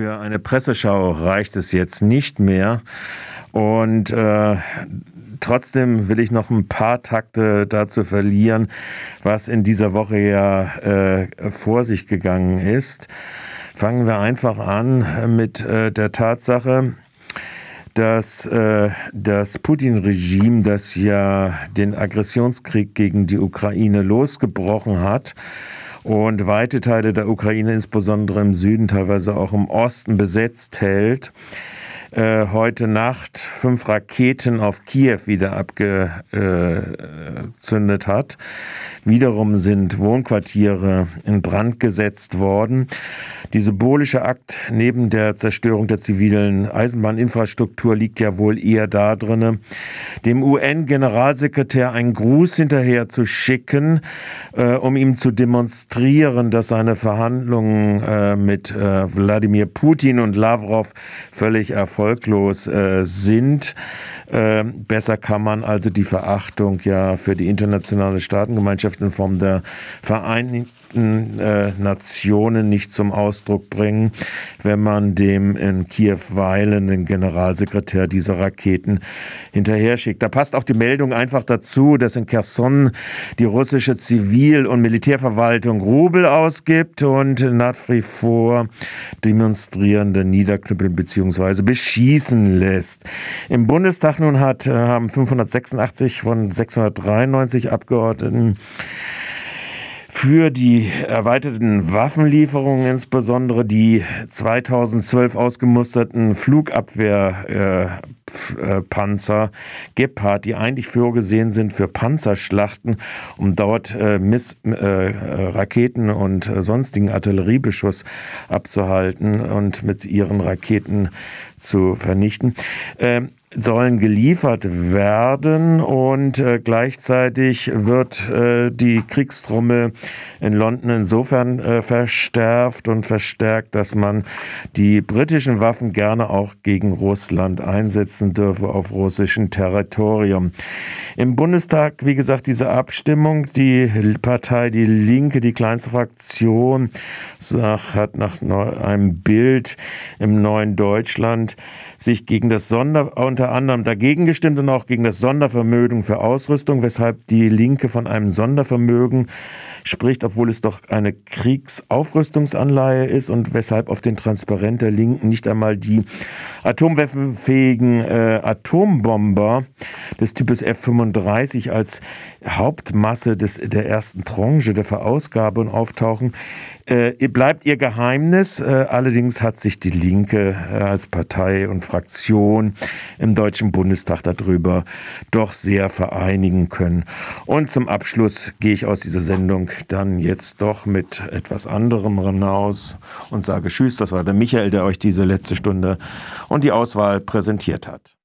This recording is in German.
Für eine Presseschau reicht es jetzt nicht mehr. Und äh, trotzdem will ich noch ein paar Takte dazu verlieren, was in dieser Woche ja äh, vor sich gegangen ist. Fangen wir einfach an mit äh, der Tatsache, dass äh, das Putin-Regime, das ja den Aggressionskrieg gegen die Ukraine losgebrochen hat, und weite Teile der Ukraine, insbesondere im Süden, teilweise auch im Osten besetzt hält, äh, heute Nacht fünf Raketen auf Kiew wieder abgezündet hat. Wiederum sind Wohnquartiere in Brand gesetzt worden. Die symbolische Akt neben der Zerstörung der zivilen Eisenbahninfrastruktur liegt ja wohl eher da drinne, dem UN-Generalsekretär einen Gruß hinterher zu schicken, äh, um ihm zu demonstrieren, dass seine Verhandlungen äh, mit äh, Wladimir Putin und Lavrov völlig erfolglos äh, sind. Äh, besser kann man also die Verachtung ja für die internationale Staatengemeinschaft in Form der Vereinigten äh, Nationen nicht zum Ausdruck bringen, wenn man dem in Kiew weilenden Generalsekretär dieser Raketen hinterher schickt. Da passt auch die Meldung einfach dazu, dass in Kherson die russische Zivil- und Militärverwaltung Rubel ausgibt und nach wie vor Demonstrierende niederknüppeln bzw. beschießen lässt. Im Bundestag nun hat, äh, haben 586 von 693 Abgeordneten für die erweiterten Waffenlieferungen, insbesondere die 2012 ausgemusterten Flugabwehrpanzer äh, Gepard, die eigentlich vorgesehen sind für Panzerschlachten, um dort äh, Miss, äh, Raketen und sonstigen Artilleriebeschuss abzuhalten und mit ihren Raketen zu vernichten. Ähm, sollen geliefert werden und äh, gleichzeitig wird äh, die Kriegstrommel in London insofern äh, verstärkt und verstärkt, dass man die britischen Waffen gerne auch gegen Russland einsetzen dürfe auf russischem Territorium. Im Bundestag, wie gesagt, diese Abstimmung, die Partei Die Linke, die kleinste Fraktion, hat nach einem Bild im neuen Deutschland sich gegen das Sonder unter anderem dagegen gestimmt und auch gegen das Sondervermögen für Ausrüstung, weshalb die Linke von einem Sondervermögen spricht, obwohl es doch eine Kriegsaufrüstungsanleihe ist und weshalb auf den Transparent der Linken nicht einmal die atomwaffenfähigen äh, Atombomber des Types F-35 als Hauptmasse des, der ersten Tranche der Verausgabung auftauchen. Äh, bleibt ihr Geheimnis. Äh, allerdings hat sich die Linke äh, als Partei und Fraktion im Deutschen Bundestag darüber doch sehr vereinigen können. Und zum Abschluss gehe ich aus dieser Sendung dann jetzt doch mit etwas anderem hinaus und sage Tschüss. Das war der Michael, der euch diese letzte Stunde und die Auswahl präsentiert hat.